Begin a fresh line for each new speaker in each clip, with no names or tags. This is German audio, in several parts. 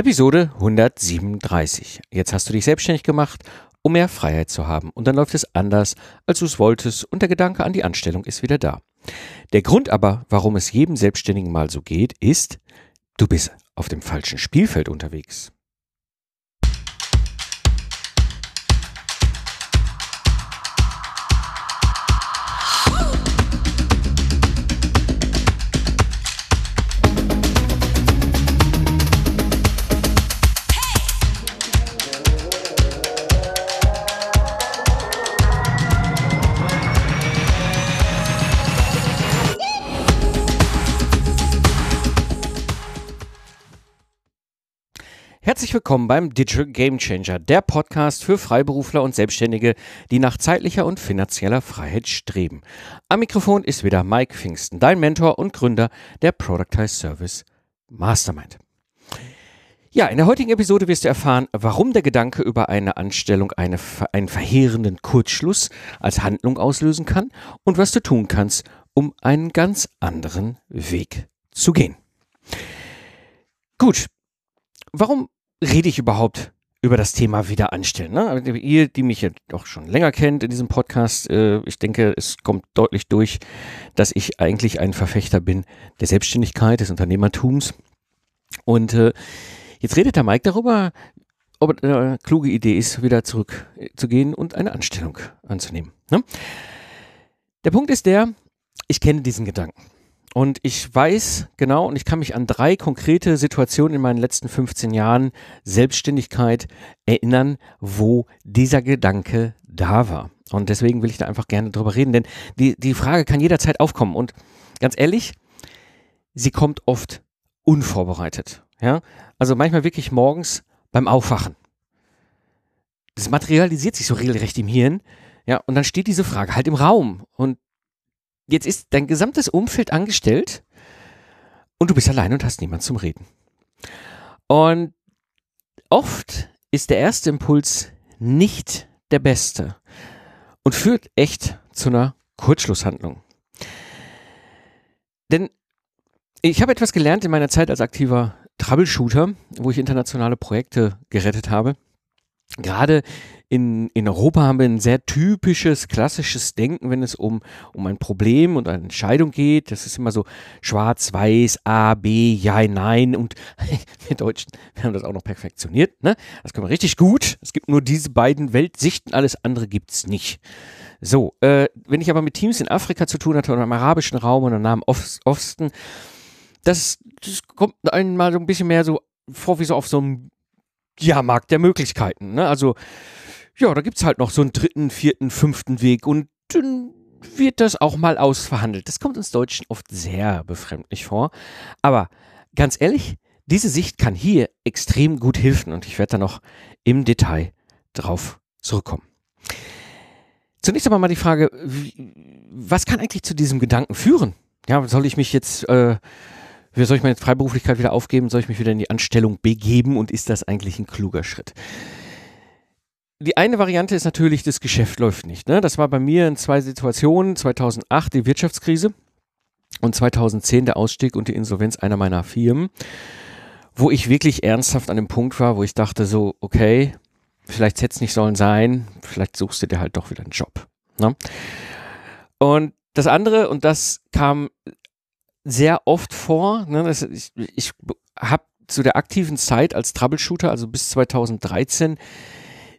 Episode 137. Jetzt hast du dich selbstständig gemacht, um mehr Freiheit zu haben. Und dann läuft es anders, als du es wolltest und der Gedanke an die Anstellung ist wieder da. Der Grund aber, warum es jedem Selbstständigen mal so geht, ist, du bist auf dem falschen Spielfeld unterwegs. Herzlich willkommen beim Digital Game Changer, der Podcast für Freiberufler und Selbstständige, die nach zeitlicher und finanzieller Freiheit streben. Am Mikrofon ist wieder Mike Pfingsten, dein Mentor und Gründer der Productize Service Mastermind. Ja, in der heutigen Episode wirst du erfahren, warum der Gedanke über eine Anstellung eine, einen verheerenden Kurzschluss als Handlung auslösen kann und was du tun kannst, um einen ganz anderen Weg zu gehen. Gut, warum rede ich überhaupt über das Thema Wiederanstellen? Ne? Also ihr, die mich ja doch schon länger kennt in diesem Podcast, äh, ich denke, es kommt deutlich durch, dass ich eigentlich ein Verfechter bin der Selbstständigkeit, des Unternehmertums. Und äh, jetzt redet der Mike darüber, ob eine kluge Idee ist, wieder zurückzugehen und eine Anstellung anzunehmen. Ne? Der Punkt ist der, ich kenne diesen Gedanken. Und ich weiß genau und ich kann mich an drei konkrete Situationen in meinen letzten 15 Jahren Selbstständigkeit erinnern, wo dieser Gedanke da war. Und deswegen will ich da einfach gerne drüber reden, denn die, die Frage kann jederzeit aufkommen. Und ganz ehrlich, sie kommt oft unvorbereitet. Ja? Also manchmal wirklich morgens beim Aufwachen. Das materialisiert sich so regelrecht im Hirn. Ja, und dann steht diese Frage halt im Raum. Und Jetzt ist dein gesamtes Umfeld angestellt und du bist allein und hast niemand zum Reden. Und oft ist der erste Impuls nicht der beste und führt echt zu einer Kurzschlusshandlung. Denn ich habe etwas gelernt in meiner Zeit als aktiver Troubleshooter, wo ich internationale Projekte gerettet habe. Gerade in, in Europa haben wir ein sehr typisches, klassisches Denken, wenn es um, um ein Problem und eine Entscheidung geht. Das ist immer so schwarz, weiß, A, B, ja, nein. Und wir Deutschen, wir haben das auch noch perfektioniert. Ne? Das können wir richtig gut. Es gibt nur diese beiden Weltsichten, alles andere gibt es nicht. So, äh, wenn ich aber mit Teams in Afrika zu tun hatte oder im arabischen Raum oder im Nahen Osten, das, das kommt einmal so ein bisschen mehr so vor wie so auf so einem ja, Markt der Möglichkeiten. Ne? Also ja, da gibt es halt noch so einen dritten, vierten, fünften Weg und dann wird das auch mal ausverhandelt. Das kommt uns Deutschen oft sehr befremdlich vor. Aber ganz ehrlich, diese Sicht kann hier extrem gut helfen und ich werde da noch im Detail drauf zurückkommen. Zunächst einmal mal die Frage, was kann eigentlich zu diesem Gedanken führen? Ja, soll ich mich jetzt, äh, soll ich meine Freiberuflichkeit wieder aufgeben? Soll ich mich wieder in die Anstellung begeben? Und ist das eigentlich ein kluger Schritt? die eine Variante ist natürlich, das Geschäft läuft nicht. Ne? Das war bei mir in zwei Situationen. 2008 die Wirtschaftskrise und 2010 der Ausstieg und die Insolvenz einer meiner Firmen, wo ich wirklich ernsthaft an dem Punkt war, wo ich dachte so, okay, vielleicht hätte es nicht sollen sein, vielleicht suchst du dir halt doch wieder einen Job. Ne? Und das andere, und das kam sehr oft vor, ne, das, ich, ich habe zu der aktiven Zeit als Troubleshooter, also bis 2013,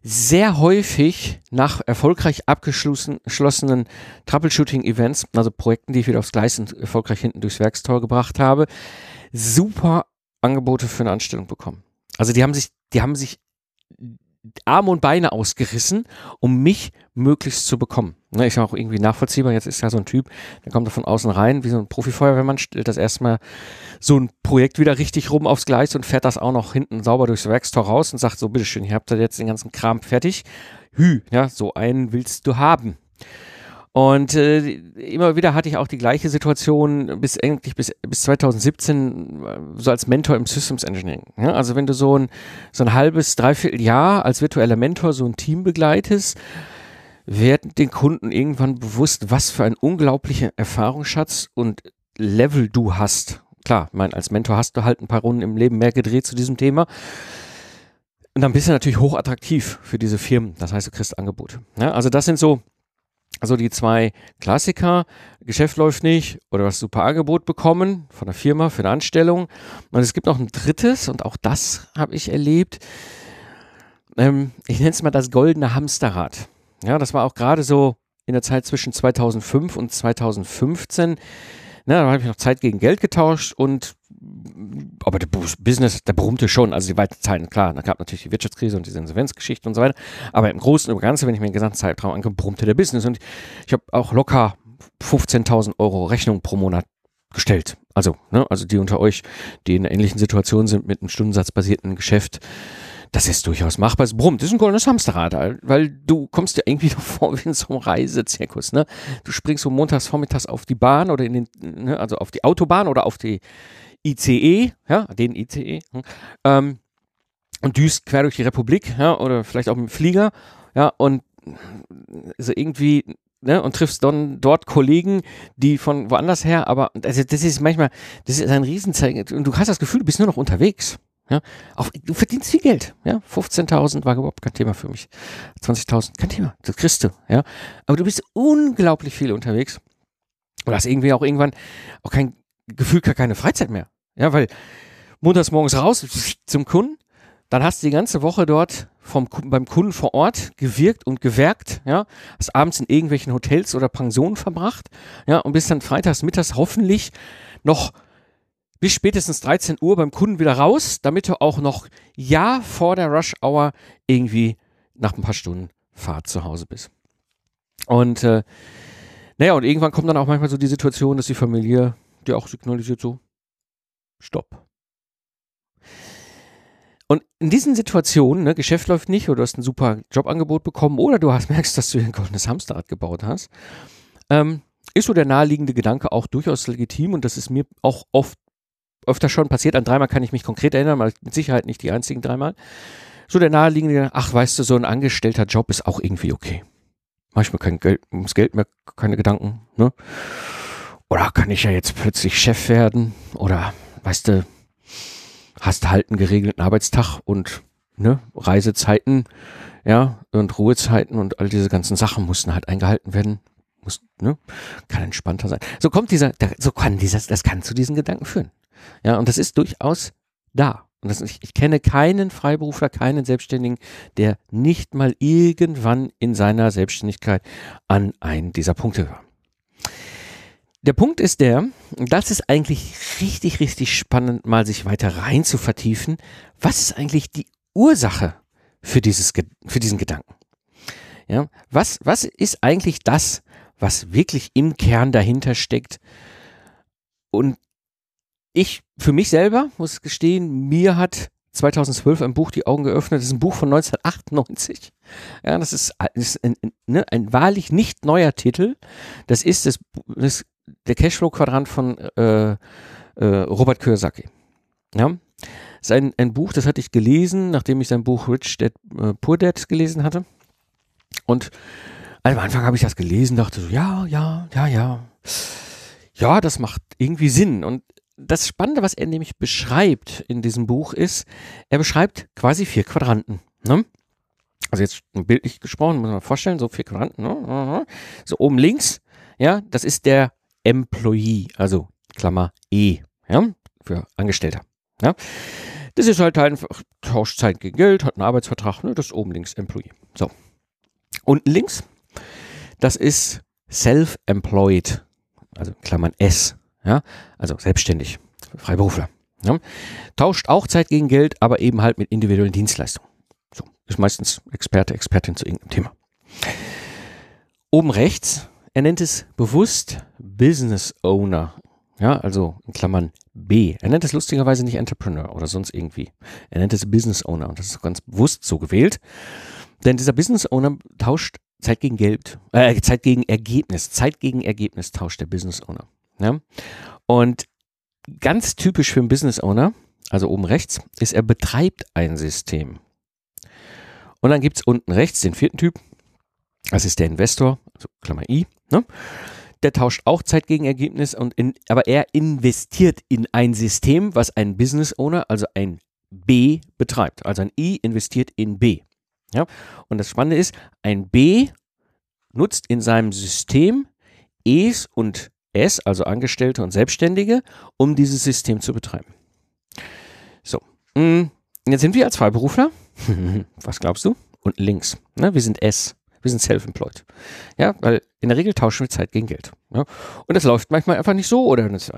sehr häufig nach erfolgreich abgeschlossenen Troubleshooting-Events, also Projekten, die ich wieder aufs Gleis und erfolgreich hinten durchs Werkstor gebracht habe, super Angebote für eine Anstellung bekommen. Also die haben sich, die haben sich Arme und Beine ausgerissen, um mich möglichst zu bekommen. Ne, ist ja auch irgendwie nachvollziehbar. Jetzt ist ja so ein Typ, der kommt da von außen rein, wie so ein Profifeuerwehrmann, stellt das erstmal so ein Projekt wieder richtig rum aufs Gleis und fährt das auch noch hinten sauber durchs Werkstor raus und sagt so, bitteschön, ihr habt da jetzt den ganzen Kram fertig. Hü, ja, so einen willst du haben. Und äh, immer wieder hatte ich auch die gleiche Situation bis eigentlich bis, bis 2017 äh, so als Mentor im Systems Engineering. Ja, also wenn du so ein, so ein halbes, dreiviertel Jahr als virtueller Mentor so ein Team begleitest, wird den Kunden irgendwann bewusst, was für ein unglaublicher Erfahrungsschatz und Level du hast klar, mein, als Mentor hast du halt ein paar Runden im Leben mehr gedreht zu diesem Thema. Und dann bist du natürlich hochattraktiv für diese Firmen. Das heißt, du kriegst Angebote. Ja, also das sind so, so die zwei Klassiker. Geschäft läuft nicht oder was super Angebot bekommen von der Firma für eine Anstellung. Und es gibt noch ein drittes und auch das habe ich erlebt. Ähm, ich nenne es mal das goldene Hamsterrad. Ja, das war auch gerade so in der Zeit zwischen 2005 und 2015. Na, da habe ich noch Zeit gegen Geld getauscht und aber der Business, der brummte schon, also die weiten Zeiten, klar, da gab natürlich die Wirtschaftskrise und diese Insolvenzgeschichte und so weiter, aber im Großen und Ganzen, wenn ich mir den gesamten Zeitraum angucke, brummte der Business. Und ich habe auch locker 15.000 Euro Rechnung pro Monat gestellt. Also, ne, also die unter euch, die in einer ähnlichen Situation sind mit einem stundensatzbasierten Geschäft, das ist durchaus machbar. Es brummt, das ist ein goldenes Hamsterrad, weil du kommst dir irgendwie noch vor wie in so einem Reisezirkus, ne? Du springst so montags vormittags auf die Bahn oder in den, ne, also auf die Autobahn oder auf die ICE, ja, den ICE, hm, ähm, und düst quer durch die Republik, ja, oder vielleicht auch mit dem Flieger, ja, und so irgendwie, ne, und triffst dann dort Kollegen, die von woanders her, aber also das ist manchmal, das ist ein Riesenzeichen, und du hast das Gefühl, du bist nur noch unterwegs. Ja, auch, du verdienst viel Geld. Ja, 15.000 war überhaupt kein Thema für mich. 20.000, kein Thema. Das kriegst du. Ja, aber du bist unglaublich viel unterwegs. Und hast irgendwie auch irgendwann auch kein Gefühl, keine Freizeit mehr. Ja, weil montags morgens raus zum Kunden, dann hast du die ganze Woche dort vom, beim Kunden vor Ort gewirkt und gewerkt, ja, hast abends in irgendwelchen Hotels oder Pensionen verbracht, ja, und bist dann freitags mittags hoffentlich noch bis spätestens 13 Uhr beim Kunden wieder raus, damit du auch noch ja vor der Rush Hour irgendwie nach ein paar Stunden Fahrt zu Hause bist. Und äh, naja, und irgendwann kommt dann auch manchmal so die Situation, dass die Familie dir auch signalisiert so, stopp. Und in diesen Situationen, ne, Geschäft läuft nicht oder du hast ein super Jobangebot bekommen oder du hast, merkst, dass du ein goldenes Hamsterrad gebaut hast, ähm, ist so der naheliegende Gedanke auch durchaus legitim und das ist mir auch oft öfter schon passiert. An dreimal kann ich mich konkret erinnern, aber mit Sicherheit nicht die einzigen dreimal. So der naheliegende, ach, weißt du, so ein angestellter Job ist auch irgendwie okay. Manchmal kein Geld, ums Geld mehr keine Gedanken, ne? Oder kann ich ja jetzt plötzlich Chef werden? Oder, weißt du, hast halt einen geregelten Arbeitstag und, ne, Reisezeiten, ja, und Ruhezeiten und all diese ganzen Sachen mussten halt eingehalten werden. Muss, ne, kann entspannter sein. So kommt dieser, so kann dieser, das kann zu diesen Gedanken führen. Ja, und das ist durchaus da. Und das, ich, ich kenne keinen Freiberufler, keinen Selbstständigen, der nicht mal irgendwann in seiner Selbstständigkeit an einen dieser Punkte war. Der Punkt ist der, das ist eigentlich richtig, richtig spannend, mal sich weiter rein zu vertiefen. Was ist eigentlich die Ursache für, dieses, für diesen Gedanken? Ja, was, was ist eigentlich das, was wirklich im Kern dahinter steckt? Und ich für mich selber muss gestehen, mir hat 2012 ein Buch die Augen geöffnet. Das ist ein Buch von 1998. Ja, das ist, ist ein, ne, ein wahrlich nicht neuer Titel. Das ist das, das der Cashflow-Quadrant von äh, äh, Robert Kiyosaki. Ja, das ist ein, ein Buch, das hatte ich gelesen, nachdem ich sein Buch Rich Dad äh, Poor Dad gelesen hatte. Und also am Anfang habe ich das gelesen, dachte so, ja, ja, ja, ja. Ja, das macht irgendwie Sinn. Und das Spannende, was er nämlich beschreibt in diesem Buch, ist, er beschreibt quasi vier Quadranten. Ne? Also jetzt bildlich gesprochen, muss man vorstellen, so vier Quadranten. Ne? So oben links, ja, das ist der Employee, also Klammer E, ja, für Angestellter. Ja. Das ist halt einfach, tauscht Zeit gegen Geld, hat einen Arbeitsvertrag, ne, das ist oben links Employee. So. Unten links, das ist Self-Employed, also Klammern S, ja, also selbstständig, Freiberufler. Ja? Tauscht auch Zeit gegen Geld, aber eben halt mit individuellen Dienstleistungen. So, ist meistens Experte, Expertin zu irgendeinem Thema. Oben rechts, er nennt es bewusst Business Owner. Ja, also in Klammern B. Er nennt es lustigerweise nicht Entrepreneur oder sonst irgendwie. Er nennt es Business Owner und das ist ganz bewusst so gewählt. Denn dieser Business Owner tauscht Zeit gegen Geld, äh, Zeit gegen Ergebnis. Zeit gegen Ergebnis tauscht der Business Owner. Ja? Und ganz typisch für einen Business Owner, also oben rechts, ist, er betreibt ein System. Und dann gibt es unten rechts den vierten Typ, das ist der Investor, also Klammer I, ne? der tauscht auch Zeit gegen Ergebnis und in, aber er investiert in ein System, was ein Business Owner, also ein B betreibt. Also ein I investiert in B. Ja? Und das Spannende ist, ein B nutzt in seinem System E's und S, also Angestellte und Selbstständige, um dieses System zu betreiben. So, mm, jetzt sind wir als Freiberufler. Was glaubst du? Und links. Ne? Wir sind S. Wir sind self-employed. Ja, weil in der Regel tauschen wir Zeit gegen Geld. Ja? Und das läuft manchmal einfach nicht so oder das,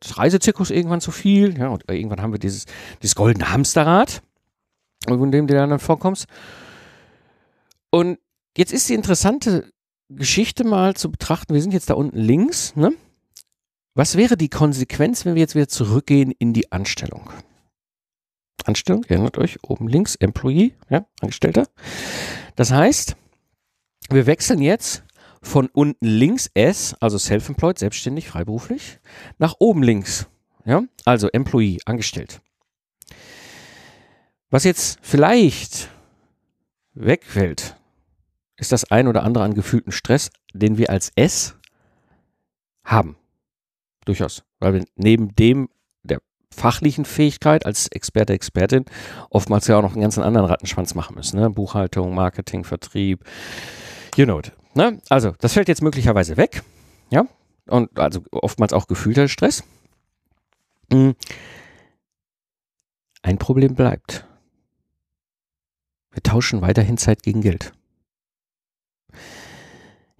das Reisezirkus irgendwann zu viel. Ja, und irgendwann haben wir dieses, dieses goldene Hamsterrad, in dem du dann vorkommst. Und jetzt ist die interessante Geschichte mal zu betrachten. Wir sind jetzt da unten links. Ne? Was wäre die Konsequenz, wenn wir jetzt wieder zurückgehen in die Anstellung? Anstellung, erinnert euch, oben links, Employee, ja, Angestellter. Das heißt, wir wechseln jetzt von unten links S, also self-employed, selbstständig, freiberuflich, nach oben links, ja, also Employee, angestellt. Was jetzt vielleicht wegfällt, ist das ein oder andere an gefühlten Stress, den wir als S haben. Durchaus. Weil wir neben dem der fachlichen Fähigkeit als Experte, Expertin oftmals ja auch noch einen ganzen anderen Rattenschwanz machen müssen. Ne? Buchhaltung, Marketing, Vertrieb, you know it. Ne? Also, das fällt jetzt möglicherweise weg. Ja. Und also oftmals auch gefühlter Stress. Hm. Ein Problem bleibt. Wir tauschen weiterhin Zeit gegen Geld.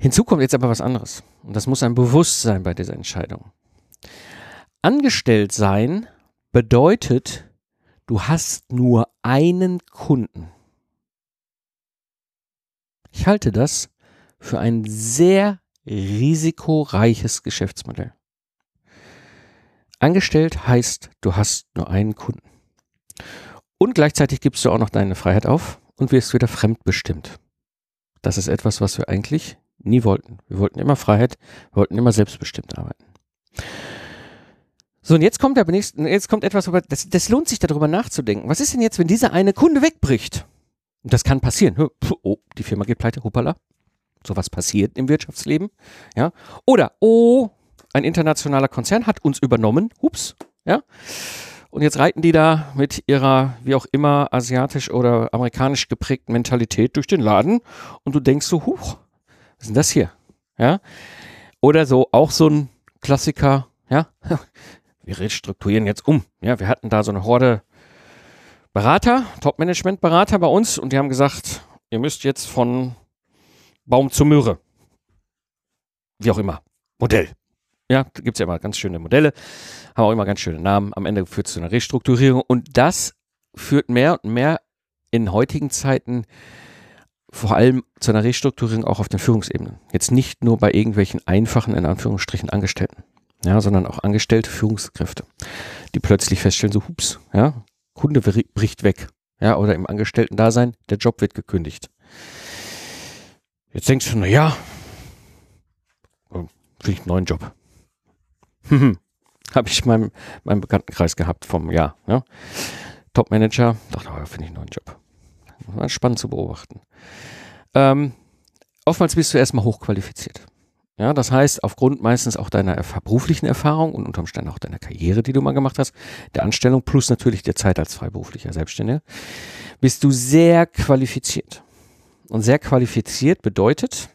Hinzu kommt jetzt aber was anderes. Und das muss ein Bewusstsein bei dieser Entscheidung. Angestellt sein bedeutet, du hast nur einen Kunden. Ich halte das für ein sehr risikoreiches Geschäftsmodell. Angestellt heißt, du hast nur einen Kunden. Und gleichzeitig gibst du auch noch deine Freiheit auf und wirst wieder fremdbestimmt. Das ist etwas, was wir eigentlich nie wollten. Wir wollten immer Freiheit, wir wollten immer selbstbestimmt arbeiten. So, und jetzt kommt, der nächste, jetzt kommt etwas, das, das lohnt sich darüber nachzudenken. Was ist denn jetzt, wenn dieser eine Kunde wegbricht? Und das kann passieren. Oh, die Firma geht pleite, hoppala. Sowas passiert im Wirtschaftsleben. Ja. Oder, oh, ein internationaler Konzern hat uns übernommen. Hups. Ja. Und jetzt reiten die da mit ihrer, wie auch immer, asiatisch oder amerikanisch geprägten Mentalität durch den Laden und du denkst so, huch, was ist denn das hier? Ja. Oder so, auch so ein Klassiker, ja. Wir restrukturieren jetzt um. Ja, wir hatten da so eine Horde Berater, Top-Management-Berater bei uns und die haben gesagt, ihr müsst jetzt von Baum zu Möhre. Wie auch immer. Modell. Ja, gibt es ja immer ganz schöne Modelle, haben auch immer ganz schöne Namen. Am Ende führt es zu einer Restrukturierung und das führt mehr und mehr in heutigen Zeiten vor allem zu einer Restrukturierung auch auf den Führungsebenen. Jetzt nicht nur bei irgendwelchen einfachen, in Anführungsstrichen, Angestellten, ja, sondern auch angestellte Führungskräfte, die plötzlich feststellen, so, hups, ja, Kunde bricht weg, ja, oder im Angestellten-Dasein, der Job wird gekündigt. Jetzt denkst du, na ja, krieg ich einen neuen Job. Habe ich meinem, meinem Bekanntenkreis gehabt vom Jahr. Ja. Top-Manager, dachte, oh, finde ich einen neuen Job. War spannend zu beobachten. Ähm, oftmals bist du erstmal hochqualifiziert. Ja, das heißt, aufgrund meistens auch deiner beruflichen Erfahrung und unterm Stand auch deiner Karriere, die du mal gemacht hast, der Anstellung plus natürlich der Zeit als freiberuflicher Selbstständiger, bist du sehr qualifiziert. Und sehr qualifiziert bedeutet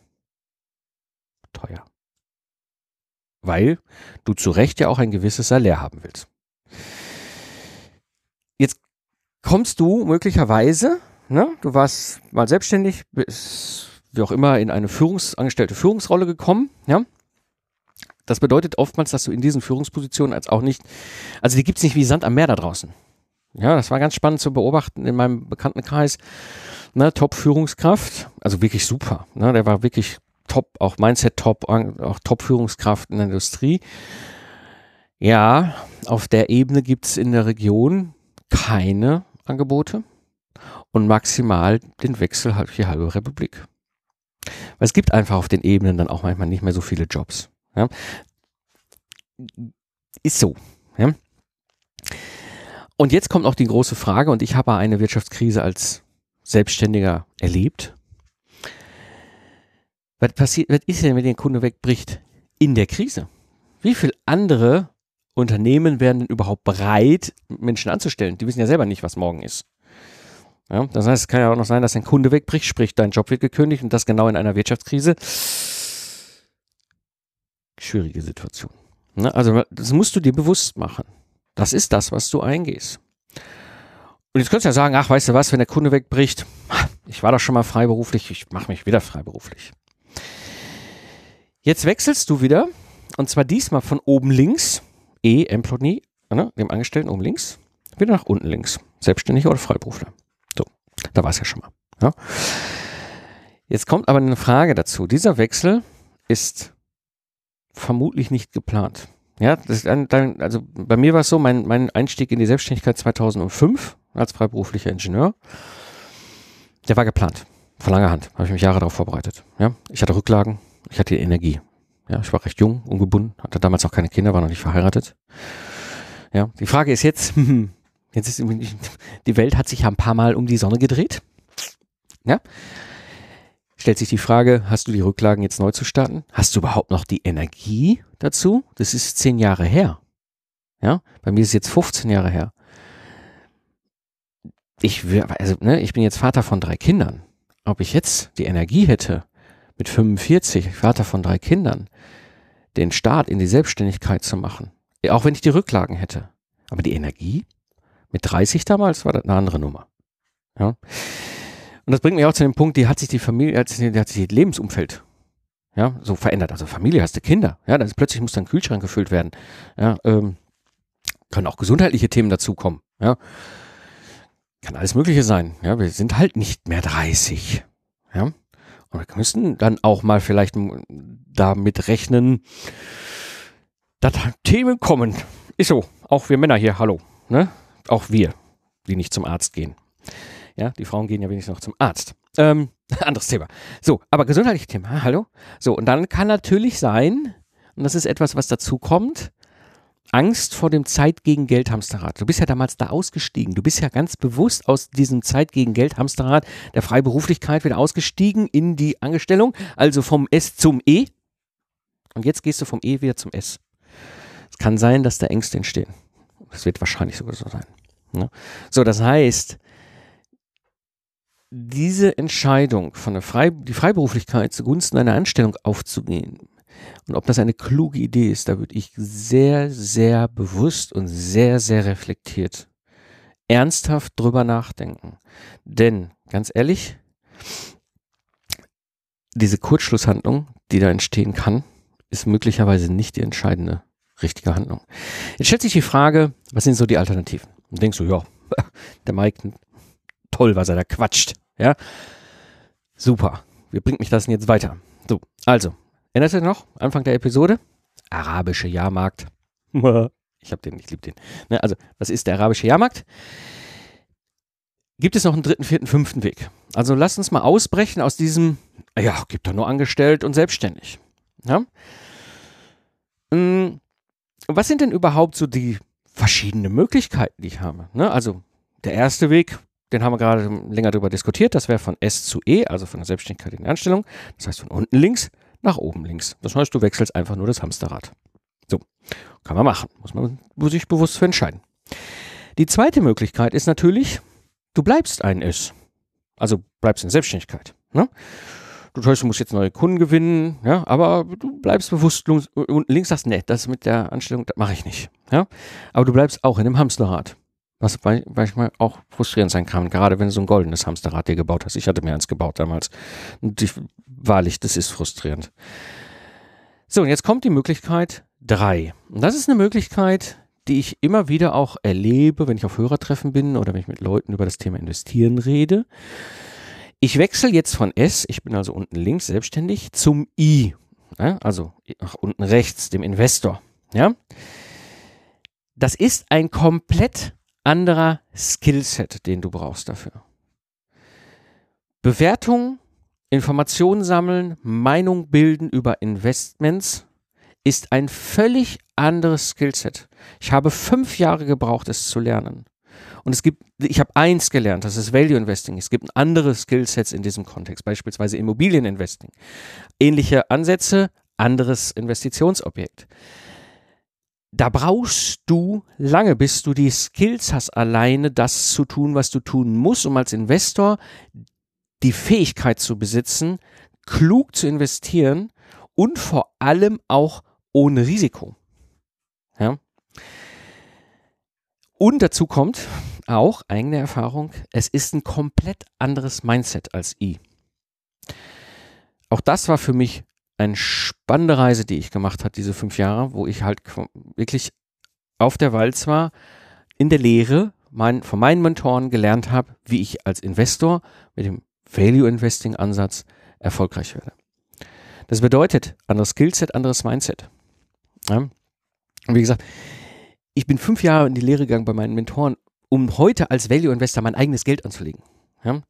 teuer. Weil du zu Recht ja auch ein gewisses Salär haben willst. Jetzt kommst du möglicherweise Ne? Du warst mal selbstständig, bist wie auch immer in eine Führungsangestellte Führungsrolle gekommen, ja. Das bedeutet oftmals, dass du in diesen Führungspositionen als auch nicht, also die gibt's nicht wie Sand am Meer da draußen. Ja, das war ganz spannend zu beobachten in meinem Bekanntenkreis. Ne, Top-Führungskraft, also wirklich super. Ne, der war wirklich top, auch Mindset top, auch Top-Führungskraft in der Industrie. Ja, auf der Ebene gibt's in der Region keine Angebote und maximal den Wechsel halt die halbe Republik. Weil es gibt einfach auf den Ebenen dann auch manchmal nicht mehr so viele Jobs. Ja? Ist so. Ja? Und jetzt kommt auch die große Frage, und ich habe eine Wirtschaftskrise als Selbstständiger erlebt. Was passiert, was ist denn, wenn der Kunde wegbricht? in der Krise. Wie viele andere Unternehmen wären denn überhaupt bereit, Menschen anzustellen? Die wissen ja selber nicht, was morgen ist. Ja, das heißt, es kann ja auch noch sein, dass ein Kunde wegbricht, sprich dein Job wird gekündigt und das genau in einer Wirtschaftskrise. Schwierige Situation. Ne? Also das musst du dir bewusst machen. Das ist das, was du eingehst. Und jetzt könntest du ja sagen, ach, weißt du was, wenn der Kunde wegbricht, ich war doch schon mal freiberuflich, ich mache mich wieder freiberuflich. Jetzt wechselst du wieder, und zwar diesmal von oben links, E, Employee, ne, dem Angestellten oben links, wieder nach unten links, Selbstständiger oder Freiberufler. Da war es ja schon mal. Ja. Jetzt kommt aber eine Frage dazu. Dieser Wechsel ist vermutlich nicht geplant. Ja, das, also bei mir war es so, mein, mein Einstieg in die Selbstständigkeit 2005 als freiberuflicher Ingenieur, der war geplant. Von langer Hand. Habe ich mich Jahre darauf vorbereitet. Ja, ich hatte Rücklagen, ich hatte Energie. Ja, ich war recht jung, ungebunden, hatte damals auch keine Kinder, war noch nicht verheiratet. Ja, die Frage ist jetzt, jetzt ist die Welt hat sich ja ein paar Mal um die Sonne gedreht. Ja, stellt sich die Frage, hast du die Rücklagen jetzt neu zu starten? Hast du überhaupt noch die Energie dazu? Das ist zehn Jahre her. Ja, bei mir ist es jetzt 15 Jahre her. Ich, also, ne, ich bin jetzt Vater von drei Kindern. Ob ich jetzt die Energie hätte, mit 45, Vater von drei Kindern, den Start in die Selbstständigkeit zu machen, auch wenn ich die Rücklagen hätte. Aber die Energie, mit 30 damals, war das eine andere Nummer. Ja. Und das bringt mich auch zu dem Punkt, die hat sich die Familie, die hat sich das Lebensumfeld ja, so verändert. Also Familie, hast du Kinder, ja, dann plötzlich muss dein Kühlschrank gefüllt werden. Ja, ähm, können auch gesundheitliche Themen dazukommen, ja. Kann alles Mögliche sein. Ja, wir sind halt nicht mehr 30. Ja. Und wir müssen dann auch mal vielleicht damit rechnen, dass Themen kommen. Ist so. Auch wir Männer hier, hallo. Ne? Auch wir, die nicht zum Arzt gehen. Ja, die Frauen gehen ja wenigstens noch zum Arzt. Ähm, anderes Thema. So, aber gesundheitliches Thema, hallo? So, und dann kann natürlich sein, und das ist etwas, was dazu kommt, Angst vor dem Zeit gegen Geld Hamsterrad. Du bist ja damals da ausgestiegen. Du bist ja ganz bewusst aus diesem Zeit gegen Geld Hamsterrad der Freiberuflichkeit wieder ausgestiegen in die Angestellung, also vom S zum E. Und jetzt gehst du vom E wieder zum S. Es kann sein, dass da Ängste entstehen. Das wird wahrscheinlich sogar so sein. Ne? So, das heißt, diese Entscheidung von der Frei die Freiberuflichkeit zugunsten einer Anstellung aufzugehen und ob das eine kluge Idee ist, da würde ich sehr, sehr bewusst und sehr, sehr reflektiert ernsthaft drüber nachdenken. Denn, ganz ehrlich, diese Kurzschlusshandlung, die da entstehen kann, ist möglicherweise nicht die entscheidende richtige Handlung. Jetzt stellt sich die Frage, was sind so die Alternativen? Und denkst du, ja, der Mike toll, was er da quatscht. Ja, super. Wie bringt mich das denn jetzt weiter? So, also, erinnert ihr noch? Anfang der Episode? Arabische Jahrmarkt. Ich hab den, ich liebe den. Ne, also, was ist der arabische Jahrmarkt? Gibt es noch einen dritten, vierten, fünften Weg? Also, lasst uns mal ausbrechen aus diesem, ja, gibt doch nur angestellt und selbstständig. Ja? Hm, was sind denn überhaupt so die verschiedenen Möglichkeiten, die ich habe? Ne? Also, der erste Weg, den haben wir gerade länger darüber diskutiert. Das wäre von S zu E, also von der Selbstständigkeit in die Anstellung. Das heißt von unten links nach oben links. Das heißt, du wechselst einfach nur das Hamsterrad. So, kann man machen. Muss man sich bewusst für entscheiden. Die zweite Möglichkeit ist natürlich, du bleibst ein S. Also bleibst in Selbstständigkeit. Ne? Du du musst jetzt neue Kunden gewinnen, ja, aber du bleibst bewusst links, sagst, nee, das mit der Anstellung, das mache ich nicht. Ja? Aber du bleibst auch in dem Hamsterrad. Was manchmal auch frustrierend sein kann, gerade wenn du so ein goldenes Hamsterrad dir gebaut hast. Ich hatte mir eins gebaut damals. Und ich, wahrlich, das ist frustrierend. So, und jetzt kommt die Möglichkeit drei. Und das ist eine Möglichkeit, die ich immer wieder auch erlebe, wenn ich auf Hörertreffen bin oder wenn ich mit Leuten über das Thema Investieren rede. Ich wechsle jetzt von S, ich bin also unten links selbstständig, zum I. Ja, also nach unten rechts, dem Investor. Ja. Das ist ein komplett anderer Skillset, den du brauchst dafür. Bewertung, Informationen sammeln, Meinung bilden über Investments ist ein völlig anderes Skillset. Ich habe fünf Jahre gebraucht, es zu lernen. Und es gibt, ich habe eins gelernt, das ist Value Investing. Es gibt andere Skillsets in diesem Kontext, beispielsweise Immobilieninvesting. Ähnliche Ansätze, anderes Investitionsobjekt. Da brauchst du lange, bis du die Skills hast, alleine das zu tun, was du tun musst, um als Investor die Fähigkeit zu besitzen, klug zu investieren und vor allem auch ohne Risiko. Ja? Und dazu kommt auch eigene Erfahrung, es ist ein komplett anderes Mindset als I. Auch das war für mich eine spannende Reise, die ich gemacht habe, diese fünf Jahre, wo ich halt wirklich auf der Walz war, in der Lehre mein, von meinen Mentoren gelernt habe, wie ich als Investor mit dem Value Investing Ansatz erfolgreich werde. Das bedeutet, anderes Skillset, anderes Mindset. Ja? Wie gesagt, ich bin fünf Jahre in die Lehre gegangen bei meinen Mentoren, um heute als Value Investor mein eigenes Geld anzulegen. Ja?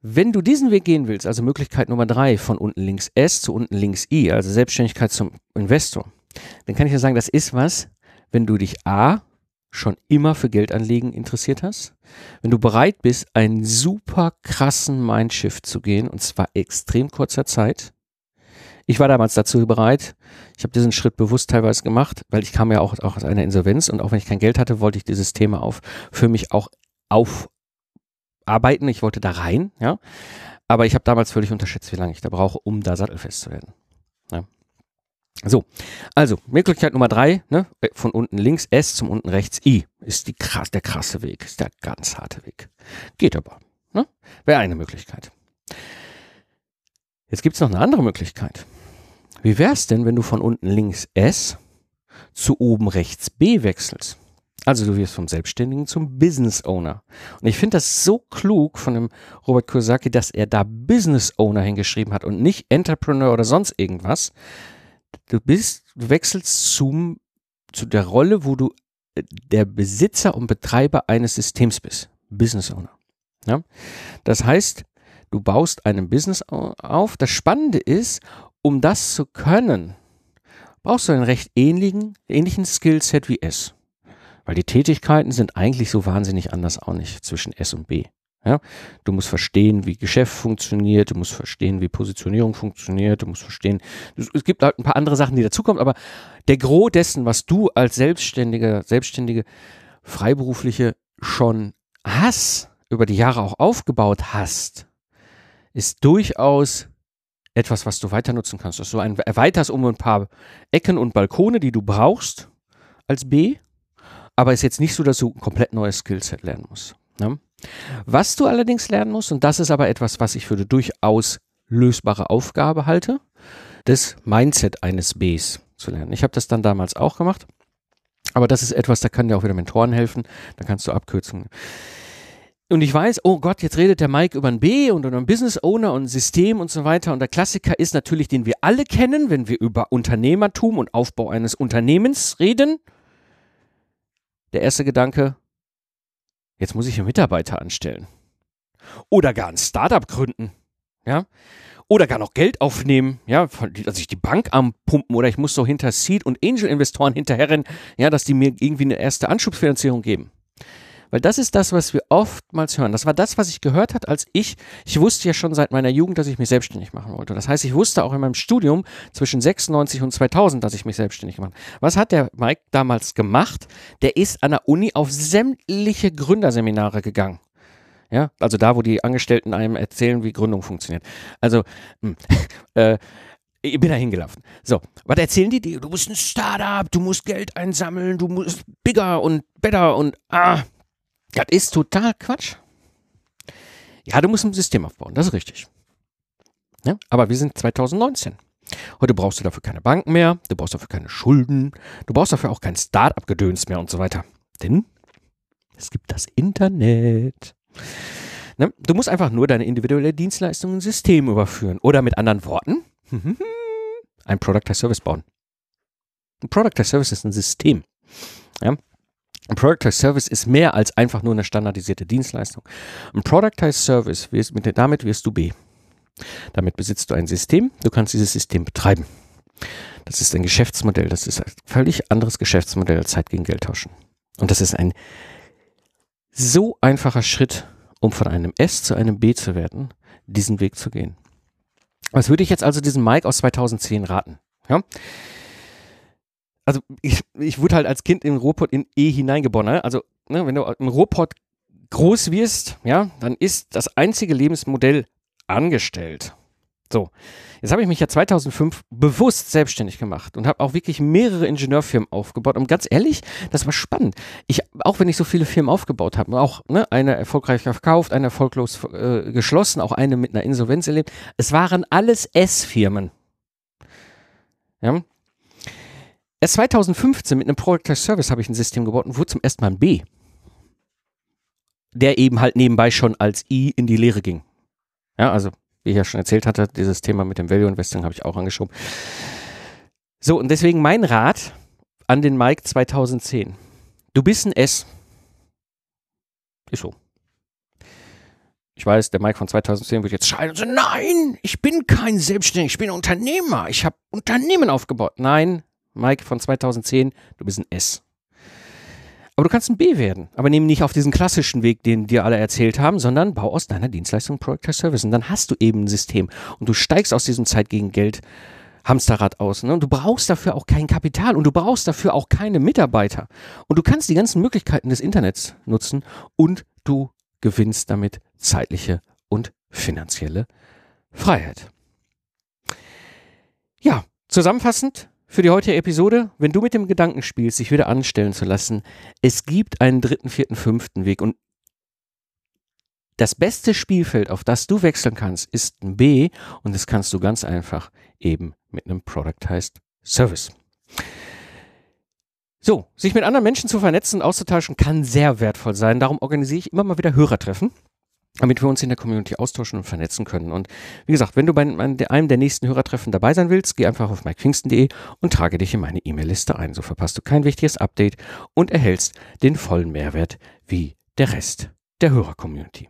Wenn du diesen Weg gehen willst, also Möglichkeit Nummer drei, von unten links S zu unten links I, also Selbstständigkeit zum Investor, dann kann ich dir sagen, das ist was, wenn du dich A schon immer für Geldanlegen interessiert hast, wenn du bereit bist, einen super krassen Mindshift zu gehen, und zwar extrem kurzer Zeit, ich war damals dazu bereit. Ich habe diesen Schritt bewusst teilweise gemacht, weil ich kam ja auch, auch aus einer Insolvenz und auch wenn ich kein Geld hatte, wollte ich dieses Thema auf, für mich auch aufarbeiten. Ich wollte da rein, ja. Aber ich habe damals völlig unterschätzt, wie lange ich da brauche, um da sattelfest zu werden. Ja. So, also Möglichkeit Nummer drei, ne, von unten links S zum unten rechts I, ist die krass, der krasse Weg, ist der ganz harte Weg. Geht aber, ne? Wäre eine Möglichkeit. Jetzt gibt es noch eine andere Möglichkeit. Wie wäre es denn, wenn du von unten links S zu oben rechts B wechselst? Also du wirst vom Selbstständigen zum Business Owner. Und ich finde das so klug von dem Robert Kiyosaki, dass er da Business Owner hingeschrieben hat und nicht Entrepreneur oder sonst irgendwas. Du bist, du wechselst zum, zu der Rolle, wo du äh, der Besitzer und Betreiber eines Systems bist. Business Owner. Ja? Das heißt, Du baust einen Business auf. Das Spannende ist, um das zu können, brauchst du einen recht ähnlichen, ähnlichen Skillset wie S. Weil die Tätigkeiten sind eigentlich so wahnsinnig anders auch nicht zwischen S und B. Ja, du musst verstehen, wie Geschäft funktioniert, du musst verstehen, wie Positionierung funktioniert, du musst verstehen, es gibt halt ein paar andere Sachen, die dazukommen, aber der Gros dessen, was du als Selbstständige, Selbstständige, Freiberufliche schon hast, über die Jahre auch aufgebaut hast, ist durchaus etwas, was du weiter nutzen kannst. Dass du ein, erweiterst um ein paar Ecken und Balkone, die du brauchst als B, aber es ist jetzt nicht so, dass du ein komplett neues Skillset lernen musst. Ne? Was du allerdings lernen musst, und das ist aber etwas, was ich für eine durchaus lösbare Aufgabe halte, das Mindset eines Bs zu lernen. Ich habe das dann damals auch gemacht, aber das ist etwas, da kann dir auch wieder Mentoren helfen, da kannst du Abkürzungen und ich weiß, oh Gott, jetzt redet der Mike über ein B und über einen Business Owner und ein System und so weiter. Und der Klassiker ist natürlich, den wir alle kennen, wenn wir über Unternehmertum und Aufbau eines Unternehmens reden. Der erste Gedanke, jetzt muss ich einen Mitarbeiter anstellen. Oder gar ein Startup gründen. Ja. Oder gar noch Geld aufnehmen, ja, dass ich die Bank anpumpen oder ich muss so hinter Seed und Angel Investoren hinterherrennen, ja, dass die mir irgendwie eine erste Anschubsfinanzierung geben. Weil das ist das, was wir oftmals hören. Das war das, was ich gehört hat, als ich, ich wusste ja schon seit meiner Jugend, dass ich mich selbstständig machen wollte. Das heißt, ich wusste auch in meinem Studium zwischen 96 und 2000, dass ich mich selbstständig mache. Was hat der Mike damals gemacht? Der ist an der Uni auf sämtliche Gründerseminare gegangen. Ja, also da, wo die Angestellten einem erzählen, wie Gründung funktioniert. Also, mh, äh, ich bin da hingelaufen. So, was erzählen die dir? Du musst ein Startup, du musst Geld einsammeln, du musst bigger und better und ah, das ist total Quatsch. Ja, du musst ein System aufbauen, das ist richtig. Ja, aber wir sind 2019. Heute brauchst du dafür keine Banken mehr, du brauchst dafür keine Schulden, du brauchst dafür auch kein Start-up-Gedöns mehr und so weiter. Denn es gibt das Internet. Ne? Du musst einfach nur deine individuelle Dienstleistung in ein System überführen. Oder mit anderen Worten, ein Product as Service bauen. Ein Product as Service ist ein System. Ja? Ein Productized Service ist mehr als einfach nur eine standardisierte Dienstleistung. Ein Productized Service, damit wirst du B. Damit besitzt du ein System, du kannst dieses System betreiben. Das ist ein Geschäftsmodell, das ist ein völlig anderes Geschäftsmodell als Zeit gegen Geld tauschen. Und das ist ein so einfacher Schritt, um von einem S zu einem B zu werden, diesen Weg zu gehen. Was würde ich jetzt also diesem Mike aus 2010 raten? Ja? Also ich, ich wurde halt als Kind in Ruhrpott in E hineingeboren. Ne? Also ne, wenn du im Ruhrpott groß wirst, ja, dann ist das einzige Lebensmodell angestellt. So, jetzt habe ich mich ja 2005 bewusst selbstständig gemacht und habe auch wirklich mehrere Ingenieurfirmen aufgebaut. Und ganz ehrlich, das war spannend. Ich, auch wenn ich so viele Firmen aufgebaut habe, auch ne, eine erfolgreich verkauft, eine erfolglos äh, geschlossen, auch eine mit einer Insolvenz erlebt, es waren alles S-Firmen. Ja. Erst 2015 mit einem Product Service habe ich ein System gebaut und wurde zum ersten Mal ein B. Der eben halt nebenbei schon als I in die Lehre ging. Ja, also wie ich ja schon erzählt hatte, dieses Thema mit dem Value Investing habe ich auch angeschoben. So, und deswegen mein Rat an den Mike 2010. Du bist ein S. Ist so. Ich weiß, der Mike von 2010 wird jetzt schreien und sagen, nein, ich bin kein Selbstständiger, ich bin Unternehmer, ich habe Unternehmen aufgebaut. Nein, Mike von 2010, du bist ein S. Aber du kannst ein B werden. Aber nimm nicht auf diesen klassischen Weg, den dir alle erzählt haben, sondern bau aus deiner Dienstleistung Product as Service. Und dann hast du eben ein System. Und du steigst aus diesem Zeit gegen Geld Hamsterrad aus. Ne? Und du brauchst dafür auch kein Kapital und du brauchst dafür auch keine Mitarbeiter. Und du kannst die ganzen Möglichkeiten des Internets nutzen und du gewinnst damit zeitliche und finanzielle Freiheit. Ja, zusammenfassend, für die heutige Episode, wenn du mit dem Gedanken spielst, sich wieder anstellen zu lassen, es gibt einen dritten, vierten, fünften Weg und das beste Spielfeld, auf das du wechseln kannst, ist ein B und das kannst du ganz einfach eben mit einem Productized Service. So, sich mit anderen Menschen zu vernetzen und auszutauschen kann sehr wertvoll sein. Darum organisiere ich immer mal wieder Hörertreffen damit wir uns in der Community austauschen und vernetzen können. Und wie gesagt, wenn du bei einem der nächsten Hörertreffen dabei sein willst, geh einfach auf mikepfingsten.de und trage dich in meine E-Mail-Liste ein. So verpasst du kein wichtiges Update und erhältst den vollen Mehrwert wie der Rest der Hörer-Community.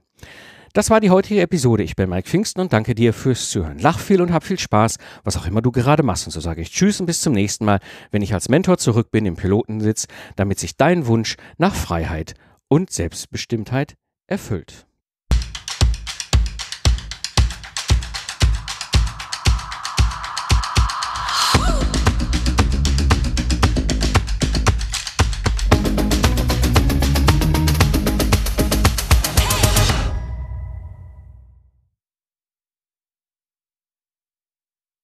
Das war die heutige Episode. Ich bin Mike Pfingsten und danke dir fürs Zuhören. Lach viel und hab viel Spaß, was auch immer du gerade machst. Und so sage ich Tschüss und bis zum nächsten Mal, wenn ich als Mentor zurück bin im Pilotensitz, damit sich dein Wunsch nach Freiheit und Selbstbestimmtheit erfüllt.